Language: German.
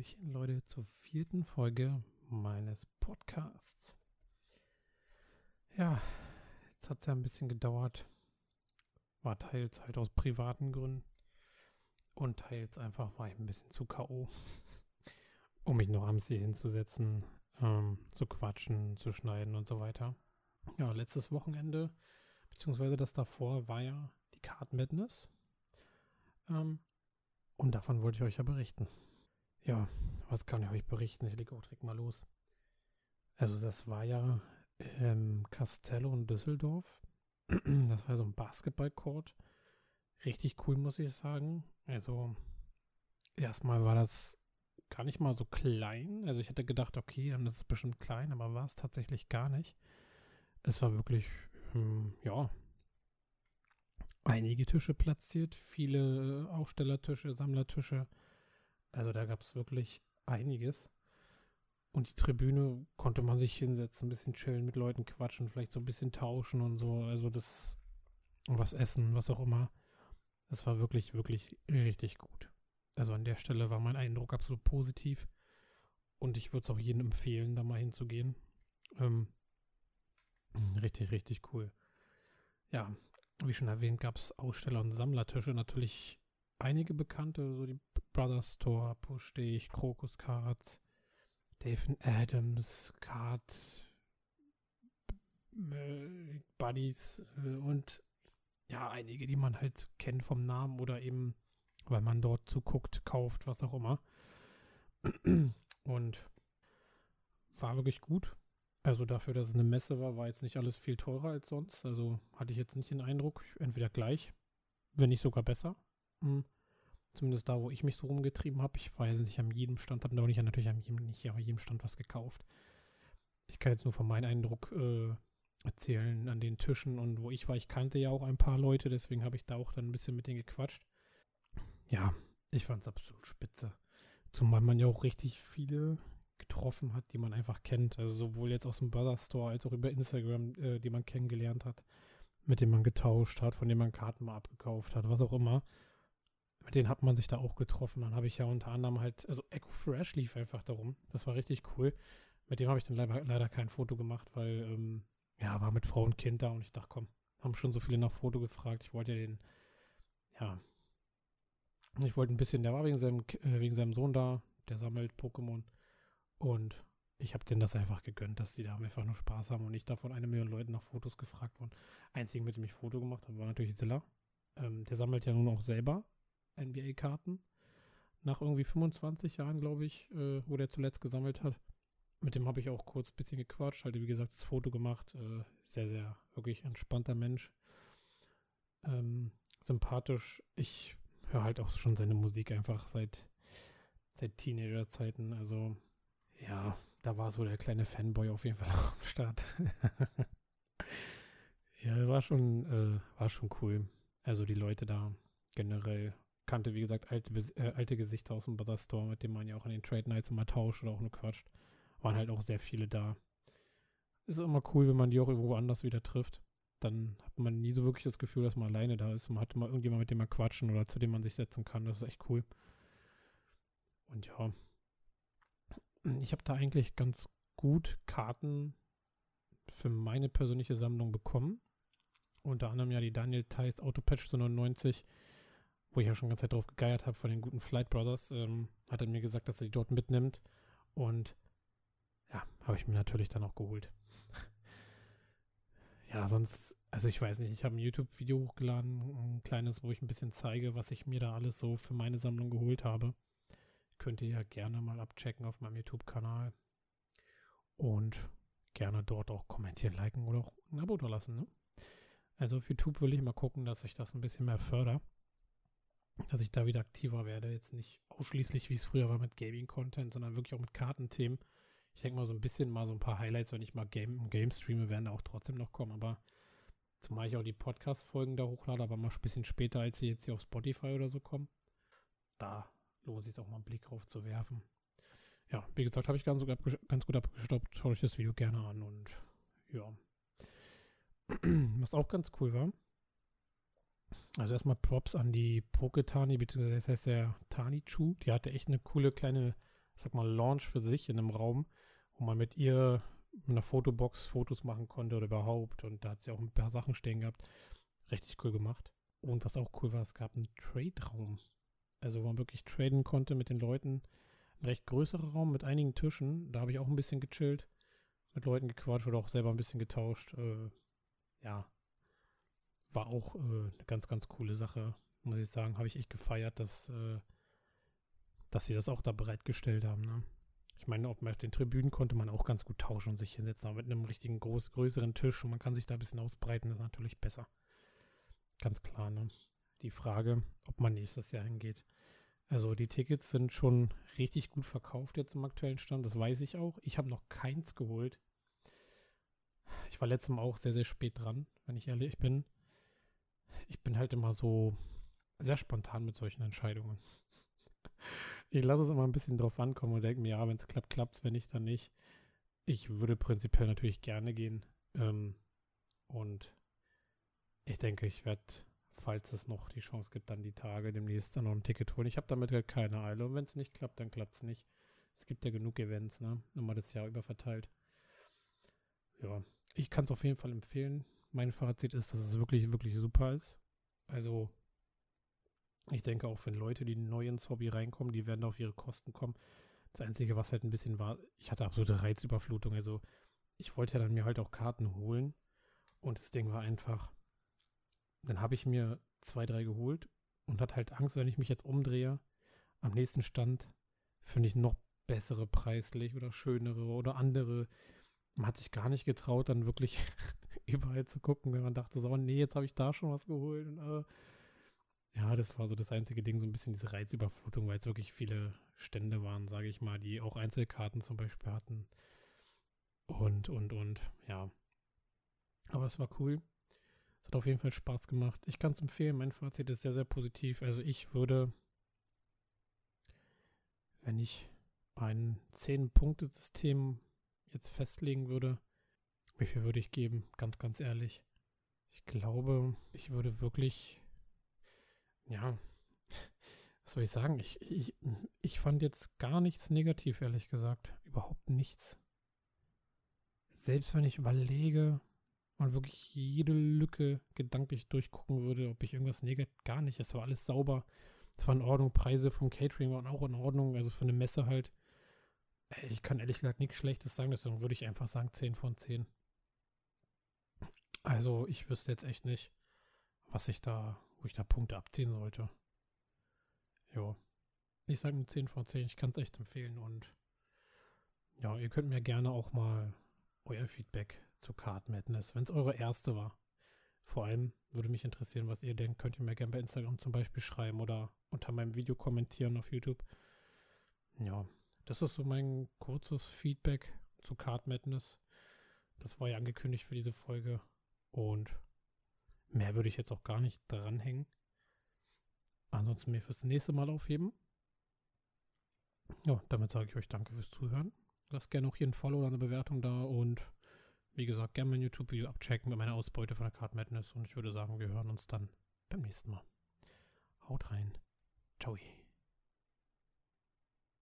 Hallöchen, Leute, zur vierten Folge meines Podcasts. Ja, jetzt hat es ja ein bisschen gedauert. War teils halt aus privaten Gründen und teils einfach war ich ein bisschen zu K.O., um mich noch abends hier hinzusetzen, ähm, zu quatschen, zu schneiden und so weiter. Ja, letztes Wochenende, beziehungsweise das davor, war ja die Card Madness. Ähm, und davon wollte ich euch ja berichten. Ja, was kann ich euch berichten? Ich lege auch direkt mal los. Also das war ja ähm, Castello in Düsseldorf. Das war so ein Basketballcourt. Richtig cool, muss ich sagen. Also erstmal war das gar nicht mal so klein. Also ich hätte gedacht, okay, dann ist es bestimmt klein, aber war es tatsächlich gar nicht. Es war wirklich, ähm, ja, einige Tische platziert, viele Ausstellertische, Sammlertische. Also da gab es wirklich einiges. Und die Tribüne konnte man sich hinsetzen, ein bisschen chillen, mit Leuten quatschen, vielleicht so ein bisschen tauschen und so. Also das, was essen, was auch immer. Das war wirklich, wirklich richtig gut. Also an der Stelle war mein Eindruck absolut positiv. Und ich würde es auch jedem empfehlen, da mal hinzugehen. Ähm, richtig, richtig cool. Ja, wie schon erwähnt, gab es Aussteller- und Sammlertische. Natürlich einige bekannte, so die Brothers Store, Push Dich, Krokus Cards, Dave Adams, Card, äh, Buddies äh, und ja, einige, die man halt kennt vom Namen oder eben, weil man dort zuguckt, kauft, was auch immer. Und war wirklich gut. Also dafür, dass es eine Messe war, war jetzt nicht alles viel teurer als sonst. Also hatte ich jetzt nicht den Eindruck, entweder gleich, wenn nicht sogar besser. Hm. Zumindest da, wo ich mich so rumgetrieben habe. Ich war ja nicht an jedem Stand, habe da auch nicht natürlich an jedem, nicht an jedem Stand was gekauft. Ich kann jetzt nur von meinem Eindruck äh, erzählen an den Tischen und wo ich war. Ich kannte ja auch ein paar Leute, deswegen habe ich da auch dann ein bisschen mit denen gequatscht. Ja, ich fand es absolut spitze. Zumal man ja auch richtig viele getroffen hat, die man einfach kennt. Also sowohl jetzt aus dem Brother Store als auch über Instagram, äh, die man kennengelernt hat, mit denen man getauscht hat, von denen man Karten mal abgekauft hat, was auch immer. Mit denen hat man sich da auch getroffen. Dann habe ich ja unter anderem halt, also Echo Fresh lief einfach darum. Das war richtig cool. Mit dem habe ich dann leider, leider kein Foto gemacht, weil ähm, ja, war mit Frau und Kind da und ich dachte, komm, haben schon so viele nach Foto gefragt. Ich wollte ja den, ja, ich wollte ein bisschen, der war wegen seinem, äh, wegen seinem Sohn da, der sammelt Pokémon und ich habe denen das einfach gegönnt, dass die da einfach nur Spaß haben und nicht davon eine Million Leuten nach Fotos gefragt wurden. Einzigen, mit dem ich Foto gemacht habe, war natürlich Zilla. Ähm, der sammelt ja nun auch selber NBA-Karten. Nach irgendwie 25 Jahren, glaube ich, äh, wo der zuletzt gesammelt hat. Mit dem habe ich auch kurz ein bisschen gequatscht, halt wie gesagt das Foto gemacht. Äh, sehr, sehr wirklich entspannter Mensch. Ähm, sympathisch. Ich höre halt auch schon seine Musik einfach seit, seit Teenagerzeiten. Also ja, da war so der kleine Fanboy auf jeden Fall am Start. ja, war schon, äh, war schon cool. Also die Leute da generell kannte, wie gesagt, alte, äh, alte Gesichter aus dem Brother Store, mit denen man ja auch an den Trade Nights immer tauscht oder auch nur quatscht waren halt auch sehr viele da. Ist immer cool, wenn man die auch irgendwo anders wieder trifft. Dann hat man nie so wirklich das Gefühl, dass man alleine da ist. Man hat immer irgendjemand, mit dem man quatschen oder zu dem man sich setzen kann. Das ist echt cool. Und ja, ich habe da eigentlich ganz gut Karten für meine persönliche Sammlung bekommen. Unter anderem ja die Daniel Theiss Autopatch 99, wo ich ja schon die ganze Zeit drauf gegeiert habe von den guten Flight Brothers. Ähm, hat er mir gesagt, dass er die dort mitnimmt. Und ja, habe ich mir natürlich dann auch geholt. ja, sonst, also ich weiß nicht, ich habe ein YouTube-Video hochgeladen, ein kleines, wo ich ein bisschen zeige, was ich mir da alles so für meine Sammlung geholt habe. Könnt ihr ja gerne mal abchecken auf meinem YouTube-Kanal. Und gerne dort auch kommentieren, liken oder auch ein Abo da lassen. Ne? Also auf YouTube will ich mal gucken, dass ich das ein bisschen mehr fördere. Dass ich da wieder aktiver werde. Jetzt nicht ausschließlich, wie es früher war mit Gaming-Content, sondern wirklich auch mit Kartenthemen. Ich denke mal so ein bisschen mal so ein paar Highlights, wenn ich mal Game, Game streame, werden da auch trotzdem noch kommen. Aber zumal ich auch die Podcast-Folgen da hochlade, aber mal ein bisschen später, als sie jetzt hier auf Spotify oder so kommen. Da lohnt sich auch mal einen Blick drauf zu werfen. Ja, wie gesagt, habe ich ganz, ganz gut abgestoppt. Schaut euch das Video gerne an und ja. Was auch ganz cool war. Also erstmal Props an die Poketani, beziehungsweise das heißt der Tani Chu. Die hatte echt eine coole kleine sag mal, Launch für sich in einem Raum, wo man mit ihr mit einer Fotobox Fotos machen konnte oder überhaupt. Und da hat sie auch ein paar Sachen stehen gehabt. Richtig cool gemacht. Und was auch cool war, es gab einen Trade-Raum. Also wo man wirklich traden konnte mit den Leuten. Ein recht größerer Raum mit einigen Tischen. Da habe ich auch ein bisschen gechillt, mit Leuten gequatscht oder auch selber ein bisschen getauscht. Äh, ja, war auch äh, eine ganz, ganz coole Sache. Muss ich sagen, habe ich echt gefeiert, dass, äh, dass sie das auch da bereitgestellt haben. Ne? Ich meine, auf den Tribünen konnte man auch ganz gut tauschen und sich hinsetzen, aber mit einem richtigen groß, größeren Tisch und man kann sich da ein bisschen ausbreiten, ist natürlich besser. Ganz klar, ne? Die Frage, ob man nächstes Jahr hingeht. Also die Tickets sind schon richtig gut verkauft jetzt im aktuellen Stand, das weiß ich auch. Ich habe noch keins geholt. Ich war letztes Mal auch sehr, sehr spät dran, wenn ich ehrlich bin. Ich bin halt immer so sehr spontan mit solchen Entscheidungen. Ich lasse es immer ein bisschen drauf ankommen und denke mir, ja, wenn es klappt, klappt es, wenn nicht, dann nicht. Ich würde prinzipiell natürlich gerne gehen. Ähm, und ich denke, ich werde, falls es noch die Chance gibt, dann die Tage demnächst dann noch ein Ticket holen. Ich habe damit halt keine Eile. Und wenn es nicht klappt, dann klappt es nicht. Es gibt ja genug Events, ne? Immer das Jahr über verteilt. Ja, ich kann es auf jeden Fall empfehlen. Mein Fazit ist, dass es wirklich, wirklich super ist. Also, ich denke auch, wenn Leute, die neu ins Hobby reinkommen, die werden auf ihre Kosten kommen. Das Einzige, was halt ein bisschen war, ich hatte absolute Reizüberflutung. Also, ich wollte ja dann mir halt auch Karten holen. Und das Ding war einfach, dann habe ich mir zwei, drei geholt und hatte halt Angst, wenn ich mich jetzt umdrehe, am nächsten Stand finde ich noch bessere preislich oder schönere oder andere. Man hat sich gar nicht getraut, dann wirklich überall zu gucken, wenn man dachte, so, nee, jetzt habe ich da schon was geholt. Und, äh, ja, das war so das einzige Ding, so ein bisschen diese Reizüberflutung, weil es wirklich viele Stände waren, sage ich mal, die auch Einzelkarten zum Beispiel hatten. Und, und, und, ja. Aber es war cool. Es hat auf jeden Fall Spaß gemacht. Ich kann es empfehlen. Mein Fazit ist sehr, sehr positiv. Also ich würde, wenn ich ein 10-Punkte-System jetzt festlegen würde, wie viel würde ich geben? Ganz, ganz ehrlich. Ich glaube, ich würde wirklich, ja, was soll ich sagen? Ich, ich, ich fand jetzt gar nichts negativ, ehrlich gesagt. Überhaupt nichts. Selbst wenn ich überlege, und wirklich jede Lücke gedanklich durchgucken würde, ob ich irgendwas negativ, gar nicht. Es war alles sauber. Es war in Ordnung. Preise vom Catering waren auch in Ordnung. Also für eine Messe halt. Ich kann ehrlich gesagt nichts Schlechtes sagen, deswegen würde ich einfach sagen 10 von 10. Also ich wüsste jetzt echt nicht, was ich da, wo ich da Punkte abziehen sollte. Jo. Ich sage eine 10 von 10. Ich kann es echt empfehlen und ja, ihr könnt mir gerne auch mal euer Feedback zu Card Madness, wenn es eure erste war. Vor allem würde mich interessieren, was ihr denkt. Könnt ihr mir gerne bei Instagram zum Beispiel schreiben oder unter meinem Video kommentieren auf YouTube. Ja, das ist so mein kurzes Feedback zu Card Madness. Das war ja angekündigt für diese Folge. Und mehr würde ich jetzt auch gar nicht dranhängen. Ansonsten mir fürs nächste Mal aufheben. Ja, damit sage ich euch danke fürs Zuhören. Lasst gerne auch hier ein Follow oder eine Bewertung da und wie gesagt, gerne mein YouTube-Video abchecken mit meiner Ausbeute von der Card Madness und ich würde sagen, wir hören uns dann beim nächsten Mal. Haut rein. Ciao.